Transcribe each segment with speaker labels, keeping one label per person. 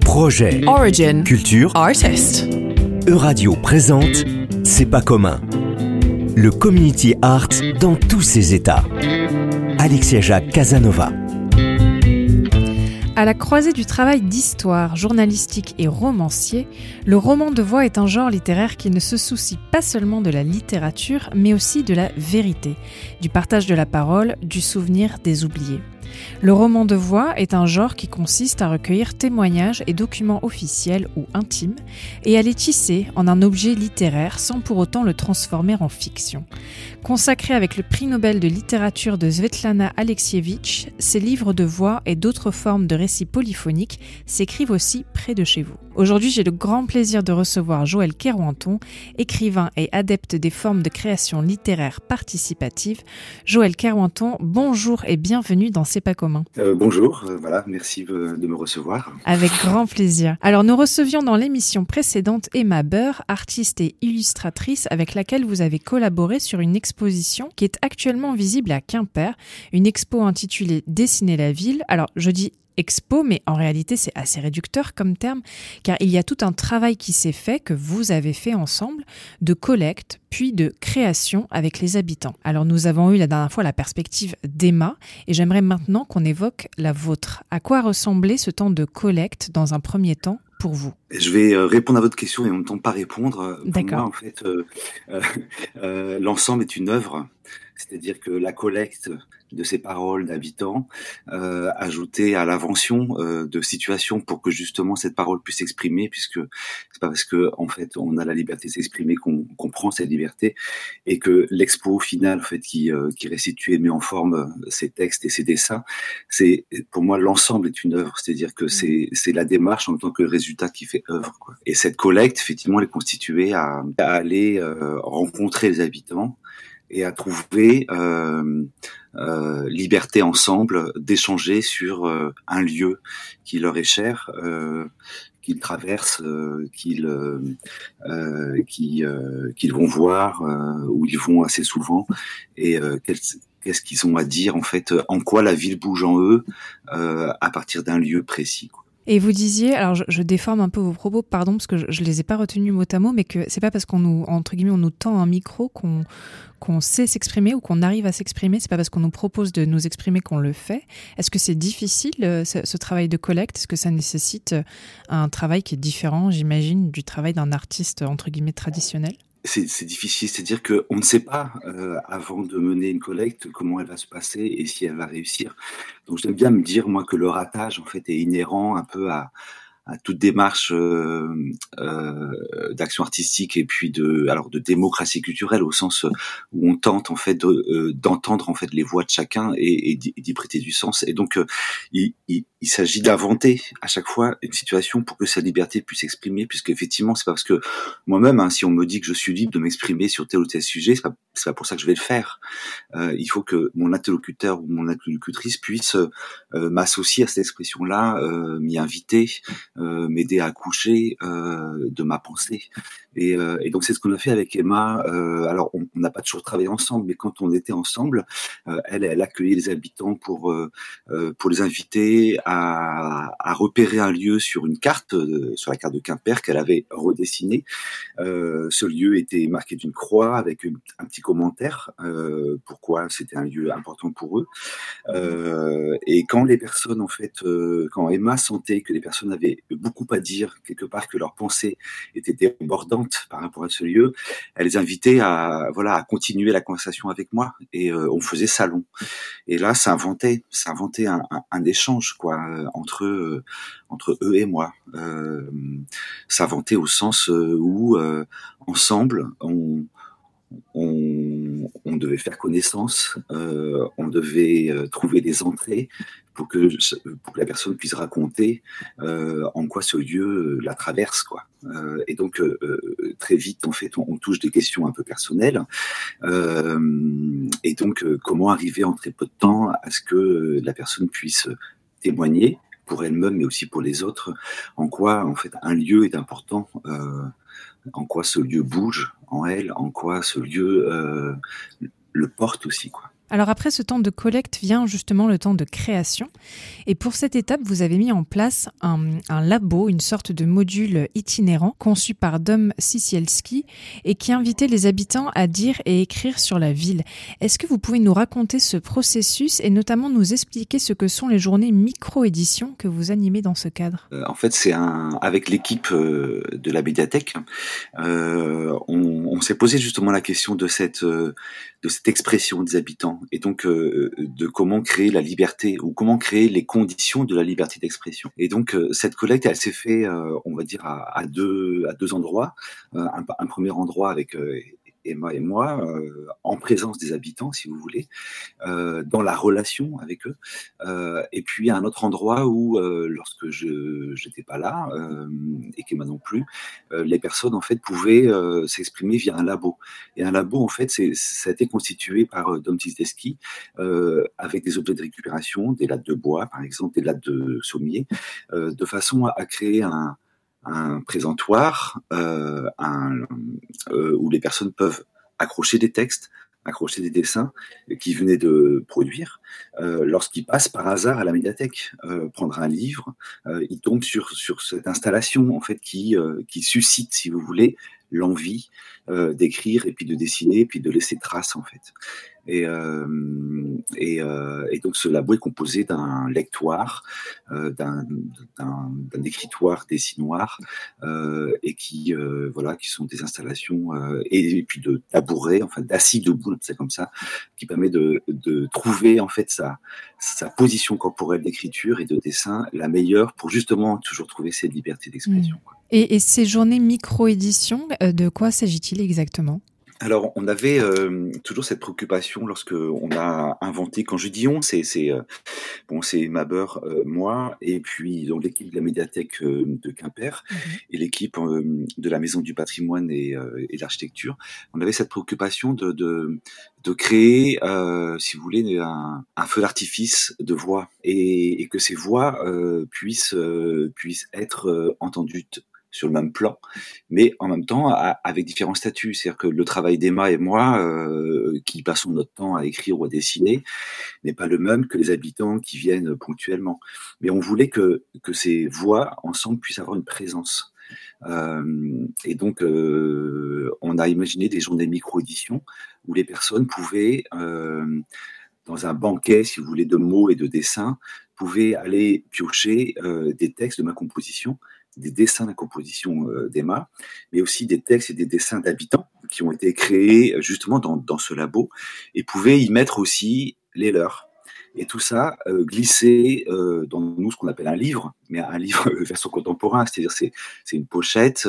Speaker 1: Projet,
Speaker 2: Origin.
Speaker 1: culture,
Speaker 2: Artist.
Speaker 1: Euradio présente C'est pas commun. Le community art dans tous ses états. Alexia Jacques Casanova.
Speaker 3: À la croisée du travail d'histoire, journalistique et romancier, le roman de voix est un genre littéraire qui ne se soucie pas seulement de la littérature, mais aussi de la vérité, du partage de la parole, du souvenir des oubliés. Le roman de voix est un genre qui consiste à recueillir témoignages et documents officiels ou intimes et à les tisser en un objet littéraire sans pour autant le transformer en fiction. Consacré avec le prix Nobel de littérature de Svetlana Alexievitch, ces livres de voix et d'autres formes de récits polyphoniques s'écrivent aussi près de chez vous. Aujourd'hui, j'ai le grand plaisir de recevoir Joël Kerouanton, écrivain et adepte des formes de création littéraire participative. Joël Kerouanton, bonjour et bienvenue dans C'est pas commun.
Speaker 4: Euh, bonjour, euh, voilà, merci de me recevoir.
Speaker 3: Avec grand plaisir. Alors, nous recevions dans l'émission précédente Emma Beur, artiste et illustratrice avec laquelle vous avez collaboré sur une exposition qui est actuellement visible à Quimper, une expo intitulée Dessiner la ville. Alors, je dis expo, mais en réalité c'est assez réducteur comme terme, car il y a tout un travail qui s'est fait, que vous avez fait ensemble, de collecte, puis de création avec les habitants. Alors nous avons eu la dernière fois la perspective d'Emma, et j'aimerais maintenant qu'on évoque la vôtre. À quoi ressemblait ce temps de collecte dans un premier temps pour vous?
Speaker 4: Je vais euh, répondre à votre question et en même temps pas répondre. Pour
Speaker 3: D'accord.
Speaker 4: en fait, euh, euh, euh, l'ensemble est une œuvre, c'est-à-dire que la collecte de ces paroles d'habitants, euh, ajoutée à l'invention euh, de situations pour que justement cette parole puisse s'exprimer, puisque c'est pas parce que en fait on a la liberté de s'exprimer qu'on qu'on prend cette liberté, et que l'expo finale en fait qui euh, qui restitue et met en forme euh, ces textes et ces dessins, c'est pour moi l'ensemble est une œuvre, c'est-à-dire que c'est c'est la démarche en tant que résultat qui fait œuvre. Quoi. Et cette collecte effectivement elle est constituée à, à aller euh, rencontrer les habitants et à trouver euh, euh, liberté ensemble d'échanger sur euh, un lieu qui leur est cher, euh, qu'ils traversent, euh, qu'ils euh, euh, qu'ils vont voir, où ils vont assez souvent, et qu'est-ce qu'ils ont à dire en fait, en quoi la ville bouge en eux à partir d'un lieu précis. quoi.
Speaker 3: Et vous disiez, alors je, déforme un peu vos propos, pardon, parce que je, je les ai pas retenus mot à mot, mais que c'est pas parce qu'on nous, entre guillemets, on nous tend un micro qu'on qu'on sait s'exprimer ou qu'on arrive à s'exprimer. C'est pas parce qu'on nous propose de nous exprimer qu'on le fait. Est-ce que c'est difficile euh, ce, ce travail de collecte? Est-ce que ça nécessite euh, un travail qui est différent, j'imagine, du travail d'un artiste entre guillemets traditionnel?
Speaker 4: C'est difficile, c'est-à-dire que on ne sait pas euh, avant de mener une collecte comment elle va se passer et si elle va réussir. Donc j'aime bien me dire moi que le ratage en fait est inhérent un peu à, à toute démarche euh, euh, d'action artistique et puis de alors de démocratie culturelle au sens où on tente en fait de, euh, d'entendre en fait les voix de chacun et, et d'y prêter du sens. Et donc euh, il, il, s'agit d'inventer à chaque fois une situation pour que sa liberté puisse s'exprimer, puisque effectivement c'est parce que moi-même, hein, si on me dit que je suis libre de m'exprimer sur tel ou tel sujet, c'est pas, c'est pas pour ça que je vais le faire. Euh, il faut que mon interlocuteur ou mon interlocutrice puisse euh, m'associer à cette expression-là, euh, m'y inviter, euh, m'aider à accoucher euh, de ma pensée. Et, euh, et donc c'est ce qu'on a fait avec Emma. Euh, alors on n'a pas toujours travaillé ensemble, mais quand on était ensemble, euh, elle, elle accueillait les habitants pour euh, euh, pour les inviter à, à repérer un lieu sur une carte, euh, sur la carte de Quimper qu'elle avait redessinée. Euh, ce lieu était marqué d'une croix avec un petit commentaire, euh, pourquoi c'était un lieu important pour eux. Euh, et quand les personnes, en fait, euh, quand Emma sentait que les personnes avaient beaucoup à dire, quelque part que leurs pensées étaient débordantes par rapport à ce lieu, elle les invitait à, voilà, à continuer la conversation avec moi. Et euh, on faisait salon. Et là, ça inventait, ça inventait un, un, un échange, quoi, euh, entre eux, entre eux et moi. Euh, ça inventait au sens euh, où, euh, ensemble, on, on, on devait faire connaissance, euh, on devait euh, trouver des entrées pour que, la personne puisse raconter euh, en quoi ce lieu la traverse. Quoi. Et donc, très vite, en fait, on, on touche des questions un peu personnelles. Et donc, comment arriver en très peu de temps à ce que la personne puisse témoigner pour elle-même, mais aussi pour les autres, en quoi, en fait, un lieu est important, en quoi ce lieu bouge en elle, en quoi ce lieu euh, le porte aussi, quoi.
Speaker 3: Alors après ce temps de collecte vient justement le temps de création. Et pour cette étape, vous avez mis en place un, labo, une sorte de module itinérant conçu par Dom Sisielski et qui invitait les habitants à dire et écrire sur la ville. Est-ce que vous pouvez nous raconter ce processus et notamment nous expliquer ce que sont les journées micro-édition que vous animez dans ce cadre?
Speaker 4: Euh, En fait, c'est avec l'équipe euh, de la médiathèque, euh, on, on s'est posé justement la question de cette de cette expression des habitants et donc euh, de comment créer la liberté ou comment créer les conditions de la liberté d'expression. Et donc euh, cette collecte, elle s'est fait, euh, on va dire, à, à, deux à deux endroits. Un, un, premier endroit avec Emma et moi, euh, en présence des habitants, si vous voulez, euh, dans la relation avec eux. Euh, et puis à un autre endroit où, lorsque je n'étais pas là et qu'Emma non plus, les personnes en fait pouvaient s'exprimer via un labo. Et un labo, en fait, ça a été constitué par Dom Tisdeski avec des objets de récupération, des lattes de bois, par exemple, des lattes de sommier, de façon à créer un un présentoir euh, un, euh, où les personnes peuvent accrocher des textes, accrocher des dessins qu'ils venaient de produire. Euh, Lorsqu'ils passent par hasard à la médiathèque, euh, prendre un livre, euh, ils tombent sur, sur cette installation en fait qui, qui suscite, si vous voulez, l'envie d'écrire et puis de dessiner et puis de laisser trace en fait. Et, et, et, donc ce labo est composé d'un lectoire, d'un écritoire dessinoir, et qui voilà, qui sont des installations euh, et, puis de tabourets, enfin d'assis debout, c'est comme ça, qui permet de, de, trouver en fait sa, sa position corporelle d'écriture et de dessin la meilleure pour justement toujours trouver cette liberté d'expression.
Speaker 3: Mmh. Et, et, ces journées micro-édition, de quoi s'agit-il exactement?
Speaker 4: Alors, on avait euh, toujours cette préoccupation lorsque on a inventé. Quand je dis on, c'est c'est euh, bon, c'est Maber, euh, moi, et puis donc l'équipe de la médiathèque de Quimper mmh et l'équipe de la Maison du Patrimoine et, et de l'Architecture. On avait cette préoccupation de de, de créer, si vous voulez, un, un feu d'artifice de voix et, et, que ces voix puissent puissent être entendues sur le même plan, mais en même temps avec différents statuts. C'est-à-dire que le travail d'Emma et moi, euh, qui passons notre temps à écrire ou à dessiner, n'est pas le même que les habitants qui viennent ponctuellement. Mais on voulait que, que ces voix ensemble puissent avoir une présence. Euh, et donc, euh, on a imaginé des journées micro-éditions où les personnes pouvaient, euh, dans un banquet, si vous voulez, de mots et de dessins, pouvaient aller piocher euh, des textes de ma composition des dessins de composition euh, d'Emma, mais aussi des textes et des dessins d'habitants qui ont été créés euh, justement dans, dans, ce labo et pouvaient y mettre aussi les leurs. Et tout ça euh, glissé euh, dans nous ce qu'on appelle un livre, mais un livre version contemporain, c'est-à-dire c'est c'est une pochette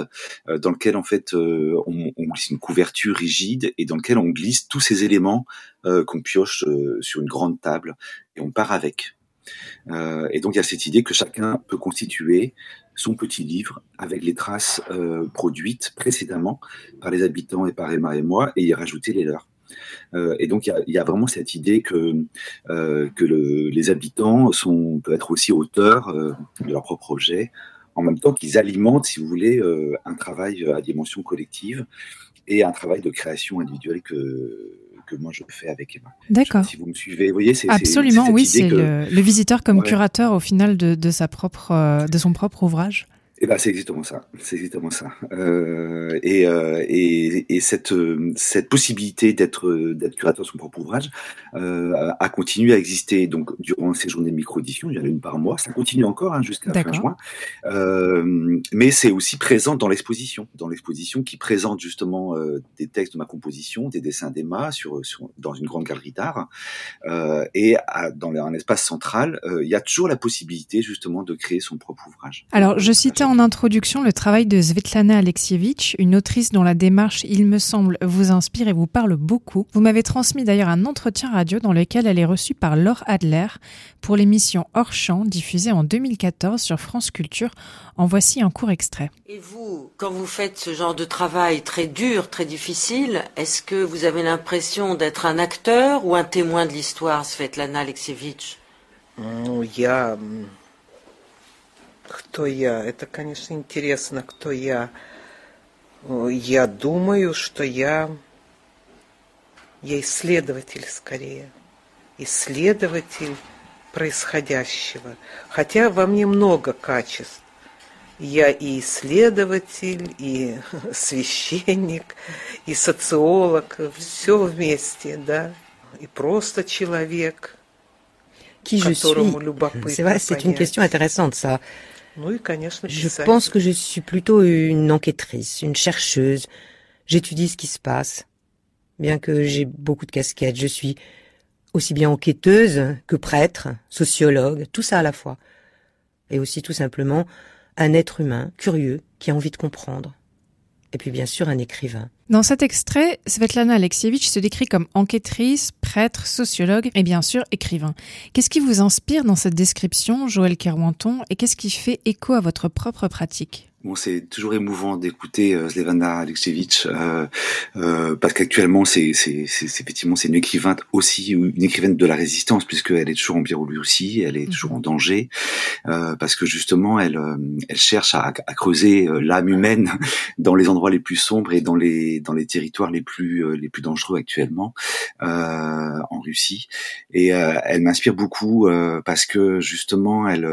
Speaker 4: euh, dans lequel en fait euh, on, on, glisse une couverture rigide et dans lequel on glisse tous ces éléments qu'on pioche sur une grande table et on part avec. Et donc il y a cette idée que chacun peut constituer son petit livre avec les traces euh, produites précédemment par les habitants et par Emma et moi et y rajouter les leurs. Euh, et donc il y, a, vraiment cette idée que, euh, que le, les habitants peuvent être aussi auteurs euh, de leur propre objet, en même temps qu'ils alimentent, si vous voulez, euh, un travail à dimension collective et un travail de création individuelle que, que moi je fais avec Emma.
Speaker 3: D'accord.
Speaker 4: Si vous me suivez, vous voyez, c'est
Speaker 3: absolument oui, c'est que... le, le, visiteur comme ouais. curateur au final de, de sa propre, euh, de son propre ouvrage.
Speaker 4: Eh ben, c'est exactement ça. C'est exactement ça. Euh, et, euh, et, et, cette, cette possibilité d'être d'être curateur de son propre ouvrage euh, a continué à exister donc durant ces journées de micro-édition. Il y en a une par mois. Ça continue encore hein, jusqu'à fin juin. Euh, mais c'est aussi présent dans l'exposition, dans l'exposition qui présente justement euh, des textes de ma composition, des dessins d'Emma sur, sur dans une grande galerie d'art. Euh, et à, dans un espace central, il y a toujours la possibilité justement de créer son propre ouvrage.
Speaker 3: Alors, je citais en introduction le travail de Svetlana Alexievitch, une autrice dont la démarche, il me semble, vous inspire et vous parle beaucoup. Vous m'avez transmis d'ailleurs un entretien radio dans lequel elle est reçue par Laure Adler pour l'émission Hors champ diffusée en 2014 sur France Culture. En voici un court extrait.
Speaker 2: Et vous, quand vous faites ce genre de travail très dur, très difficile, est-ce que vous avez l'impression d'être un acteur ou un témoin de l'histoire, Svetlana Alexievitch?
Speaker 5: Mm, il y a mm, кто я. Это, конечно, интересно, кто я. Я думаю, что я, я исследователь скорее. исследователь происходящего. Хотя во мне много качеств. Я и исследователь, и священник, и социолог, все вместе, да. И просто человек,
Speaker 6: Qui je suis C'est vrai, c'est une question intéressante, ça. Je pense que je suis plutôt une enquêtrice, une chercheuse. J'étudie ce qui se passe. Bien que j'ai beaucoup de casquettes, je suis aussi bien enquêteuse que prêtre, sociologue, tout ça à la fois. Et aussi tout simplement un être humain curieux qui a envie de comprendre. Et puis bien sûr un écrivain.
Speaker 3: Dans cet extrait, Svetlana Alexievitch se décrit comme enquêtrice, prêtre, sociologue et bien sûr écrivain. Qu'est-ce qui vous inspire dans cette description, Joël Kerwanton, et qu'est-ce qui fait écho à votre propre pratique?
Speaker 4: Bon, c'est toujours émouvant d'écouter euh, Slevana Alexievitch euh, euh, parce qu'actuellement, c'est, c'est, c'est, effectivement c'est une écrivaine aussi, une écrivaine de la résistance puisqu'elle est toujours en Biélorussie aussi, elle est toujours en mhm. danger euh, parce que justement, elle, euh, elle cherche à, à creuser euh, l'âme humaine dans les endroits les plus sombres et dans les dans les territoires les plus les plus dangereux actuellement en Russie. Et elle m'inspire beaucoup parce que justement, elle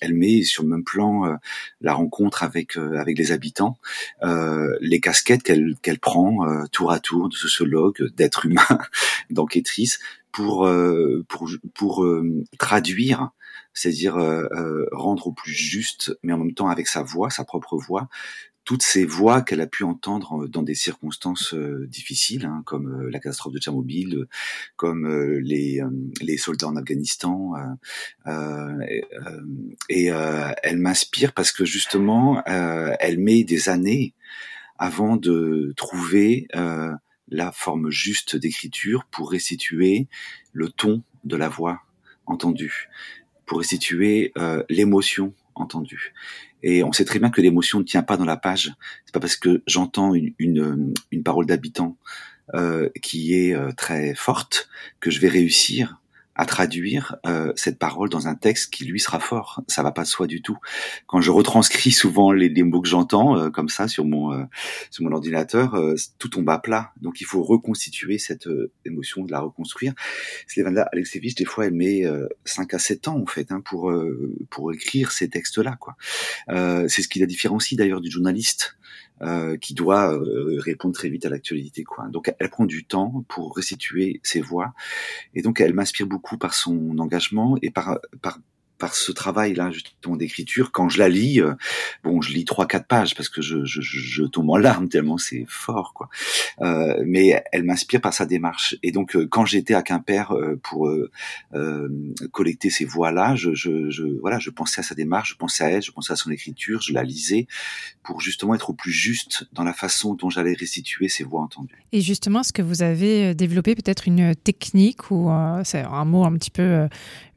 Speaker 4: elle met sur le même plan la rencontre avec euh, avec les habitants, euh, les casquettes qu'elle qu'elle prend euh, tour à tour de sociologue, d'être humain, d'enquêtrice pour pour pour traduire c'est-à-dire rendre au plus juste, mais en même temps avec sa voix, sa propre voix, toutes ces voix qu'elle a pu entendre dans des circonstances euh, difficiles, hein, comme euh, la catastrophe de Tchernobyl, comme euh, les, les soldats en Afghanistan. et elle m'inspire parce que justement, elle met des années avant de trouver la forme juste d'écriture pour restituer le ton de la voix entendue, pour restituer l'émotion entendue. Et on sait très bien que l'émotion ne tient pas dans la page. C'est pas parce que j'entends une, une, parole d'habitant euh, qui est euh, très forte que je vais réussir à traduire euh, cette parole dans un texte qui lui sera fort. Ça va pas de soi du tout. Quand je retranscris souvent les, les mots que j'entends euh, comme ça sur mon euh, sur mon ordinateur, tout tombe à plat. Donc il faut reconstituer cette émotion, de la reconstruire. Slevana Alexievich, des fois, elle met 5 à 7 ans en fait hein, pour pour écrire ces textes-là. quoi. C'est ce qui la différencie d'ailleurs du journaliste. Euh, qui doit euh, répondre très vite à l'actualité. Quoi. Donc elle prend du temps pour restituer ses voix, et donc elle m'inspire beaucoup par son engagement et par, par par ce travail-là justement d'écriture. Quand je la lis, euh, bon, je lis trois quatre pages parce que je, tombe en larmes tellement c'est fort, quoi. Euh, mais elle m'inspire par sa démarche. Et donc, euh, quand j'étais à Quimper pour collecter ces voix-là, je, voilà, je pensais à sa démarche, je pensais à elle, je pensais à son écriture, je la lisais pour justement être au plus juste dans la façon dont j'allais restituer ces voix entendues.
Speaker 3: Et justement, est-ce que vous avez développé peut-être une technique ou c'est un mot un petit peu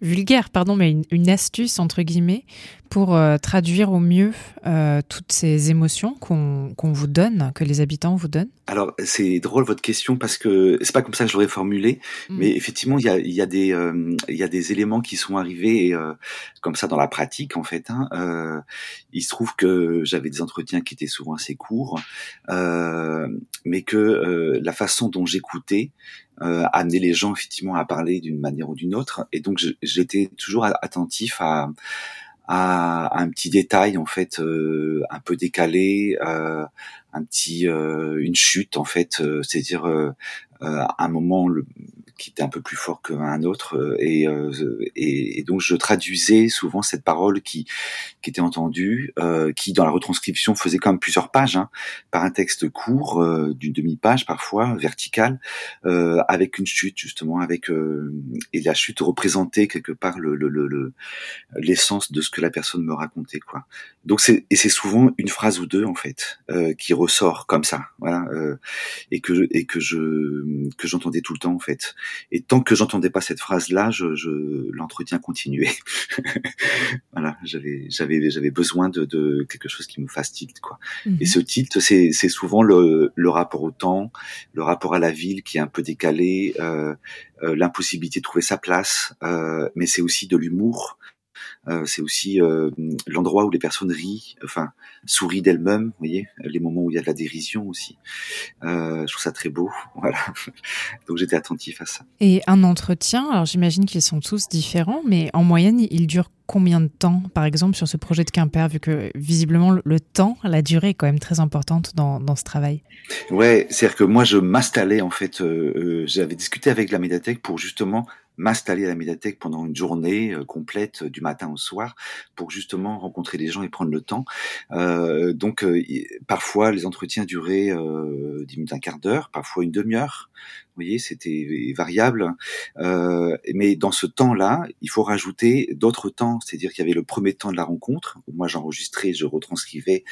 Speaker 3: vulgaire, pardon, mais une, une astuce, entre guillemets, pour euh, traduire au mieux euh, toutes ces émotions qu'on vous donne, que les habitants vous donnent
Speaker 4: Alors, c'est drôle votre question parce que c'est pas comme ça que je l'aurais formulé, mm. mais effectivement, il y a, y, a des, euh, il y a des éléments qui sont arrivés comme ça dans la pratique, en fait. Hein. il se trouve que j'avais des entretiens qui étaient souvent assez courts, mais que la façon dont j'écoutais, euh, amener les gens effectivement à parler d'une manière ou d'une autre. Et donc j'étais toujours attentif à, à, un petit détail en fait euh, un peu décalé, euh, un petit euh, une chute en fait, euh, c'est-à-dire un moment le, qui était un peu plus fort qu'un autre euh, et, euh, et, et, donc je traduisais souvent cette parole qui qui était entendue euh, qui dans la retranscription faisait quand même plusieurs pages hein, par un texte court euh, d'une demi-page parfois verticale euh, avec une chute justement avec et la chute représentait quelque part le l'essence le, le, de ce que la personne me racontait quoi. Donc c'est et c'est souvent une phrase ou deux en fait qui ressort comme ça voilà et que et que je que j'entendais tout le temps en fait et tant que j'entendais pas cette phrase-là, je, je l'entretien continuait. voilà, j'avais j'avais j'avais besoin de, de, quelque chose qui me fasse tilt quoi. Mhm. Et ce tilt, c'est c'est souvent le, le rapport au temps, le rapport à la ville qui est un peu décalé, euh, euh, l'impossibilité de trouver sa place, euh, mais c'est aussi de l'humour. Euh, c'est aussi l'endroit où les personnes rient, enfin sourient d'elles-mêmes. Vous voyez, les moments où il y a de la dérision aussi. je trouve ça très beau. Voilà. Donc j'étais attentif à ça.
Speaker 3: Et un entretien, alors j'imagine qu'ils sont tous différents, mais en moyenne, il dure combien de temps, par exemple, sur ce projet de Quimper, vu que visiblement le temps, la durée est quand même très importante dans, dans ce travail?
Speaker 4: Ouais, c'est-à-dire que moi, je m'installais, en fait, euh, euh, j'avais discuté avec la médiathèque pour justement m'installer à la médiathèque pendant une journée euh, complète du matin au soir pour justement rencontrer les gens et prendre le temps. Euh, donc parfois les entretiens duraient euh, 10 minutes, un quart d'heure, parfois une demi-heure. Vous voyez, c'était variable. Euh, mais dans ce temps-là, il faut rajouter d'autres temps. C'est-à-dire qu'il y avait le premier temps de la rencontre, où moi j'enregistrais, je retranscrivais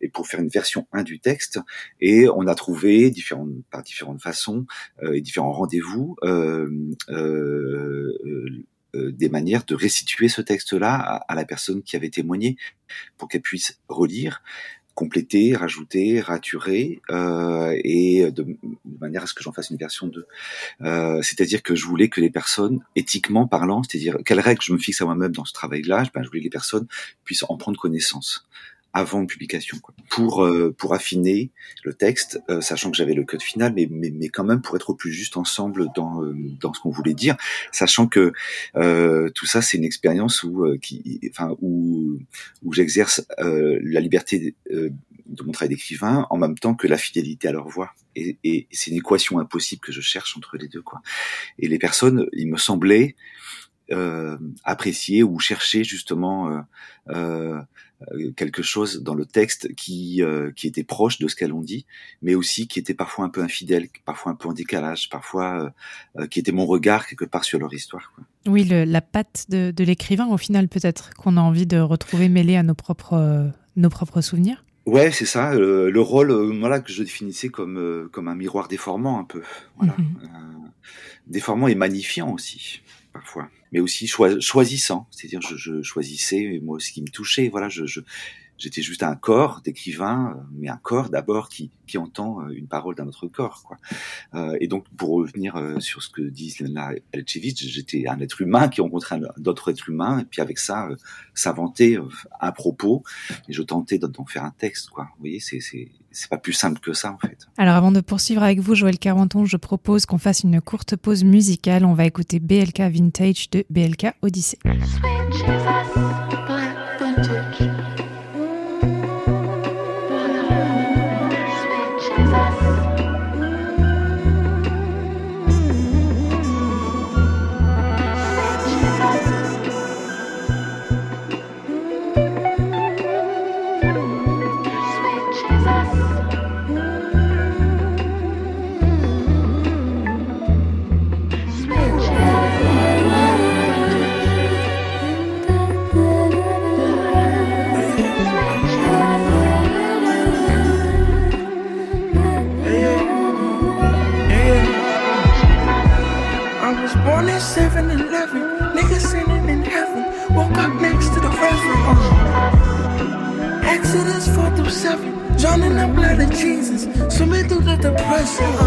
Speaker 4: et pour faire une version 1 du texte. Et on a trouvé différentes, par différentes façons euh, et différents rendez-vous euh, euh, euh, des manières de restituer ce texte-là à, à, la personne qui avait témoigné pour qu'elle puisse relire compléter, rajouter, raturer, euh, et de, manière à ce que j'en fasse une version 2. Euh, c'est-à-dire que je voulais que les personnes, éthiquement parlant, c'est-à-dire quelles règles je me fixe à moi-même dans ce travail-là, ben, je voulais que les personnes puissent en prendre connaissance avant une publication, quoi. pour euh, pour affiner le texte, euh, sachant que j'avais le code final, mais, mais mais quand même pour être au plus juste ensemble dans euh, dans ce qu'on voulait dire, sachant que tout ça c'est une expérience où qui enfin où où j'exerce la liberté de mon travail d'écrivain en même temps que la fidélité à leur voix. Et, et c'est une équation impossible que je cherche entre les deux, quoi. Et les personnes, il me semblait euh, apprécier ou chercher justement euh, euh, quelque chose dans le texte qui euh, qui était proche de ce qu'elles ont dit, mais aussi qui était parfois un peu infidèle, parfois un peu en décalage, parfois euh, qui était mon regard quelque part sur leur histoire. Quoi.
Speaker 3: Oui, le, la patte de, de l'écrivain au final peut-être qu'on a envie de retrouver mêlé à nos propres nos propres souvenirs.
Speaker 4: Ouais, c'est ça. Le, le rôle, voilà, que je définissais comme comme un miroir déformant un peu, voilà, mm-hmm. déformant et magnifiant aussi parfois mais aussi choisissant, c'est-à-dire je, je, choisissais moi ce qui me touchait. Voilà, je, j'étais juste un corps d'écrivain, euh, mais un corps d'abord qui, qui entend euh, une parole d'un autre corps. Quoi. Euh, et donc, pour revenir euh, sur ce que dit Lena Elchevich, j'étais un être humain qui rencontrait d'autres êtres humains, et puis avec ça, euh, s'inventer un propos, et je tentais d'en faire un texte. Quoi. Vous voyez, c'est c'est pas plus simple que ça en fait.
Speaker 3: Alors avant de poursuivre avec vous Joël Carenton, je propose qu'on fasse une courte pause musicale. On va écouter BLK Vintage de BLK Odyssey.
Speaker 1: Listen.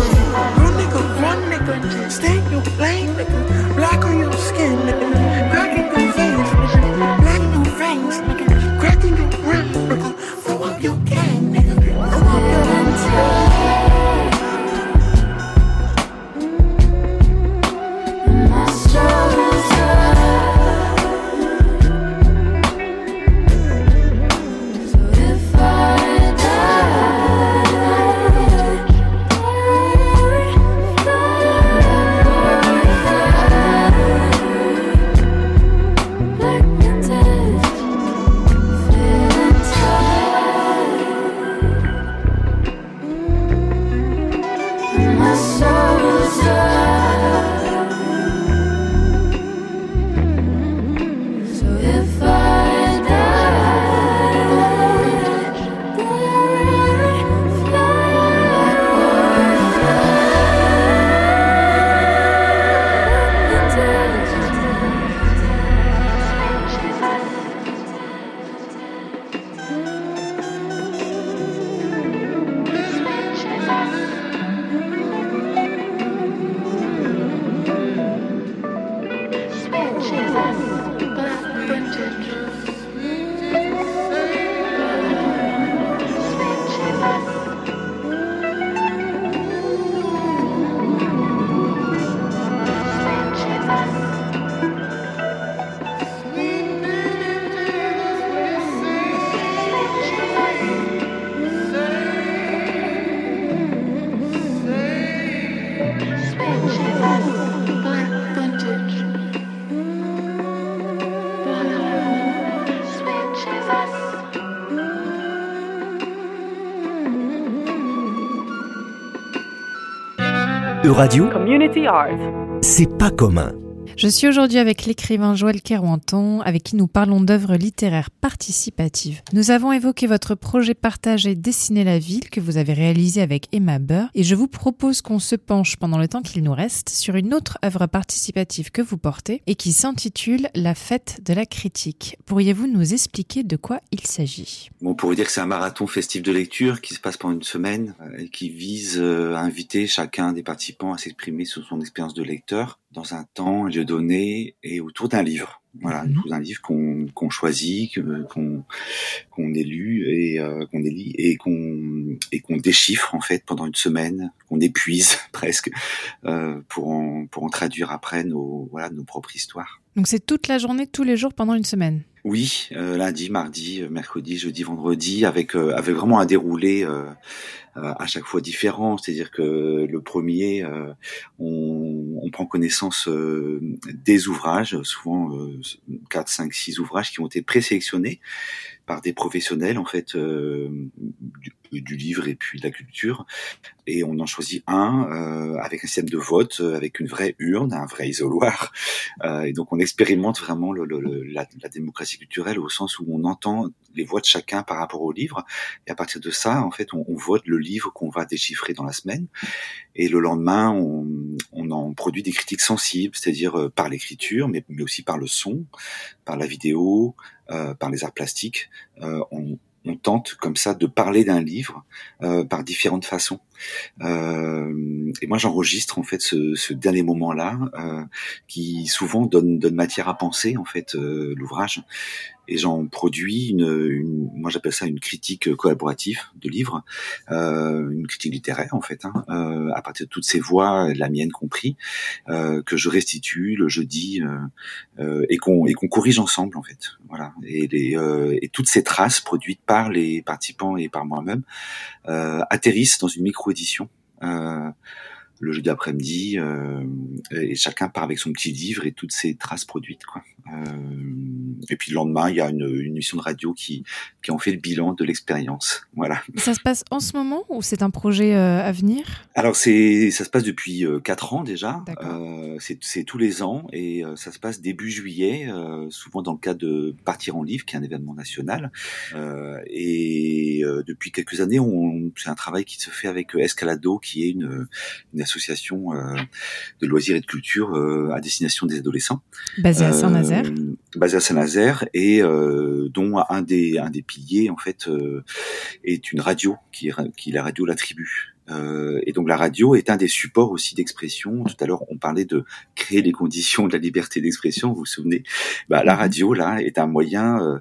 Speaker 7: Community Art.
Speaker 1: c'est pas commun.
Speaker 3: Je suis aujourd'hui avec l'écrivain Joël Kerouanton, avec qui nous parlons d'œuvres littéraires participatives. Nous avons évoqué votre projet partagé Dessiner la ville que vous avez réalisé avec Emma Burr, et je vous propose qu'on se penche pendant le temps qu'il nous reste sur une autre œuvre participative que vous portez et qui s'intitule La fête de la critique. Pourriez-vous nous expliquer de quoi il s'agit?
Speaker 4: Bon, pour vous dire que c'est un marathon festif de lecture qui se passe pendant une semaine euh, et qui vise euh, à inviter chacun des participants à s'exprimer sur son expérience de lecteur dans un temps, un lieu donné et autour d'un livre. Voilà,
Speaker 3: Mhm.
Speaker 4: autour d'un livre qu'on qu'on choisit, qu'on qu'on ait lu et euh, qu'on élit et qu'on et qu'on déchiffre en fait pendant une semaine, qu'on épuise presque euh, pour en pour en traduire après nos voilà nos propres histoires.
Speaker 3: Donc c'est toute la journée, tous les jours pendant une semaine?
Speaker 4: Oui, euh, lundi, mardi, euh, mercredi, jeudi, vendredi, avec euh, avec vraiment un déroulé euh, à chaque fois différent. C'est-à-dire que le premier, euh, on, prend connaissance euh, des ouvrages, souvent euh, 4, 5, 6 ouvrages qui ont été présélectionnés par des professionnels en fait euh, du livre et puis de la culture. Et on en choisit un euh, avec un système de vote euh, avec une vraie urne un vrai isoloir. Euh, et donc on expérimente vraiment le, le- la, la démocratie culturelle au sens où on entend les voix de chacun par rapport au livre. Et à partir de ça en fait on, on vote le livre qu'on va déchiffrer dans la semaine. Et le lendemain on, on en produit des critiques sensibles c'est-à-dire euh, par l'écriture mais, mais aussi par le son par la vidéo euh, par les arts plastiques. Euh, on, on tente comme ça de parler d'un livre euh, par différentes façons. Euh, et moi, j'enregistre en fait ce, dernier moment-là, euh, qui souvent donne, donne matière à penser en fait l'ouvrage. Et j'en produis une, une moi j'appelle ça une critique collaborative de livre, euh, une critique littéraire en fait, hein, euh, à partir de toutes ces voix, la mienne compris, euh, que je restitue le jeudi euh, euh, et qu'on et qu'on corrige ensemble en fait. Voilà. Et, les, euh, et toutes ces traces produites par les participants et par moi-même atterrissent dans une micro-édition. Euh, le jeudi après-midi, euh, et chacun part avec son petit livre et toutes ses traces produites. Quoi. Euh, et puis le lendemain, il y a une, une émission de radio qui, qui en fait le bilan de l'expérience. Voilà.
Speaker 3: Ça se passe en ce moment ou c'est un projet euh, à venir?
Speaker 4: Alors c'est ça se passe depuis euh, quatre ans déjà. Euh, c'est tous les ans et ça se passe début juillet, euh, souvent dans le cadre de Partir en livre, qui est un événement national. Euh, et euh, depuis quelques années, on, c'est un travail qui se fait avec Escalado, qui est une, une association euh, de loisirs et de culture euh, à destination des adolescents.
Speaker 3: Basé à
Speaker 4: Euh,
Speaker 3: Saint-Nazaire
Speaker 4: basé à Saint-Nazaire et euh, dont un des un des piliers en fait euh, est une radio qui est, qui est la radio La Tribu. Euh, et donc la radio est un des supports aussi d'expression. Tout à l'heure, on parlait de créer les conditions de la liberté d'expression. Vous vous souvenez? Bah, La
Speaker 3: Mhm.
Speaker 4: radio là est un moyen euh,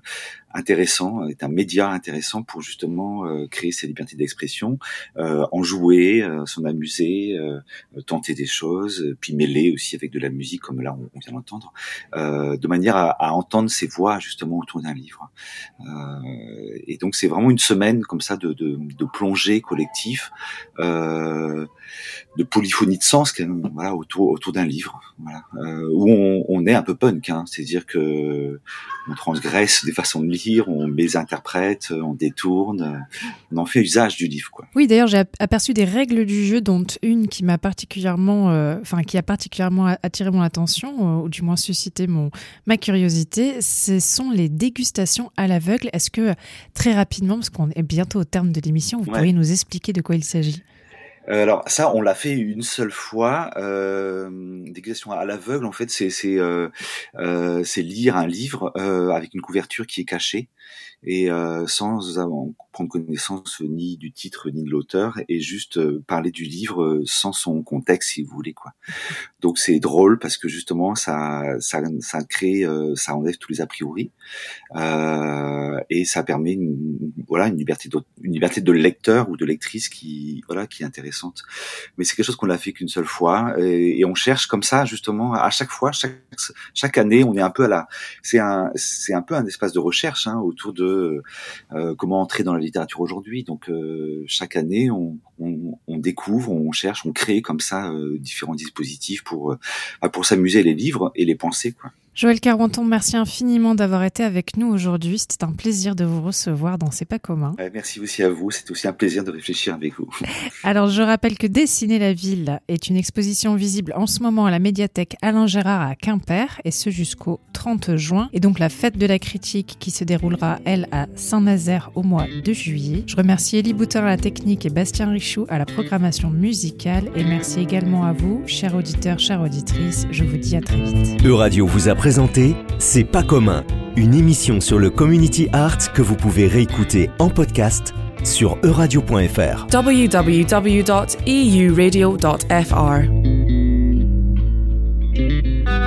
Speaker 4: intéressant, est un média intéressant pour justement euh, créer ces libertés d'expression, euh, en jouer, euh, s'en amuser, euh, tenter des choses, euh, puis mêler aussi avec de la musique comme là on, vient d'entendre, euh, de manière à, à entendre ces voix justement autour d'un livre. Et donc c'est vraiment une semaine comme ça de, de, de plongée collectif, de polyphonie de sens voilà autour autour d'un livre, voilà. Où on, on est un peu punk, hein, c'est-à-dire que on transgresse des façons de lire, on mésinterprète, on détourne, on en fait usage du livre quoi.
Speaker 3: Oui, d'ailleurs, j'ai ap- aperçu des règles du jeu, dont une qui m'a particulièrement, euh, enfin, qui a particulièrement attiré mon attention, euh, ou du moins suscité mon ma curiosité. Ce sont les dégustations à l'aveugle. Est-ce que très rapidement, parce qu'on est bientôt au terme de l'émission, vous
Speaker 4: Ouais.
Speaker 3: pourriez nous expliquer de quoi il s'agit?
Speaker 4: Euh, Alors ça, on l'a fait une seule fois. Euh, dégustation à l'aveugle, en fait, c'est c'est euh, euh, lire un livre euh, avec une couverture qui est cachée et euh, sans avoir- prendre connaissance ni du titre ni de l'auteur et juste euh, parler du livre euh, sans son contexte, si vous voulez quoi. Donc c'est drôle parce que justement ça ça ça crée euh, ça enlève tous les a priori euh, et ça permet une, voilà une liberté de, une liberté de lecteur ou de lectrice qui voilà qui est intéressante mais c'est quelque chose qu'on l'a fait qu'une seule fois et, on cherche comme ça justement à chaque fois chaque chaque année on est un peu à la c'est un c'est un peu un espace de recherche hein, autour de comment entrer dans la littérature aujourd'hui. Donc euh, chaque année on, on, on découvre on cherche on crée comme ça euh, différents dispositifs pour euh, pour s'amuser les livres et les penser quoi
Speaker 3: Joël Carenton, merci infiniment d'avoir été avec nous aujourd'hui. C'était un plaisir de vous recevoir dans C'est pas commun.
Speaker 4: merci aussi à vous. C'est aussi un plaisir de réfléchir avec vous.
Speaker 3: Alors, je rappelle que Dessiner la ville est une exposition visible en ce moment à la médiathèque Alain Gérard à Quimper et ce jusqu'au 30 juin. Et donc, la fête de la critique qui se déroulera, elle, à Saint-Nazaire au mois de juillet. Je remercie Elie Boutin à la technique et Bastien Richoux à la programmation musicale. Et merci également à vous, chers auditeurs, chères auditrices. Je vous dis à très vite.
Speaker 1: Euradio vous a c'est pas commun, une émission sur le community art que vous pouvez réécouter en podcast sur euradio.fr.
Speaker 7: www.euradio.fr.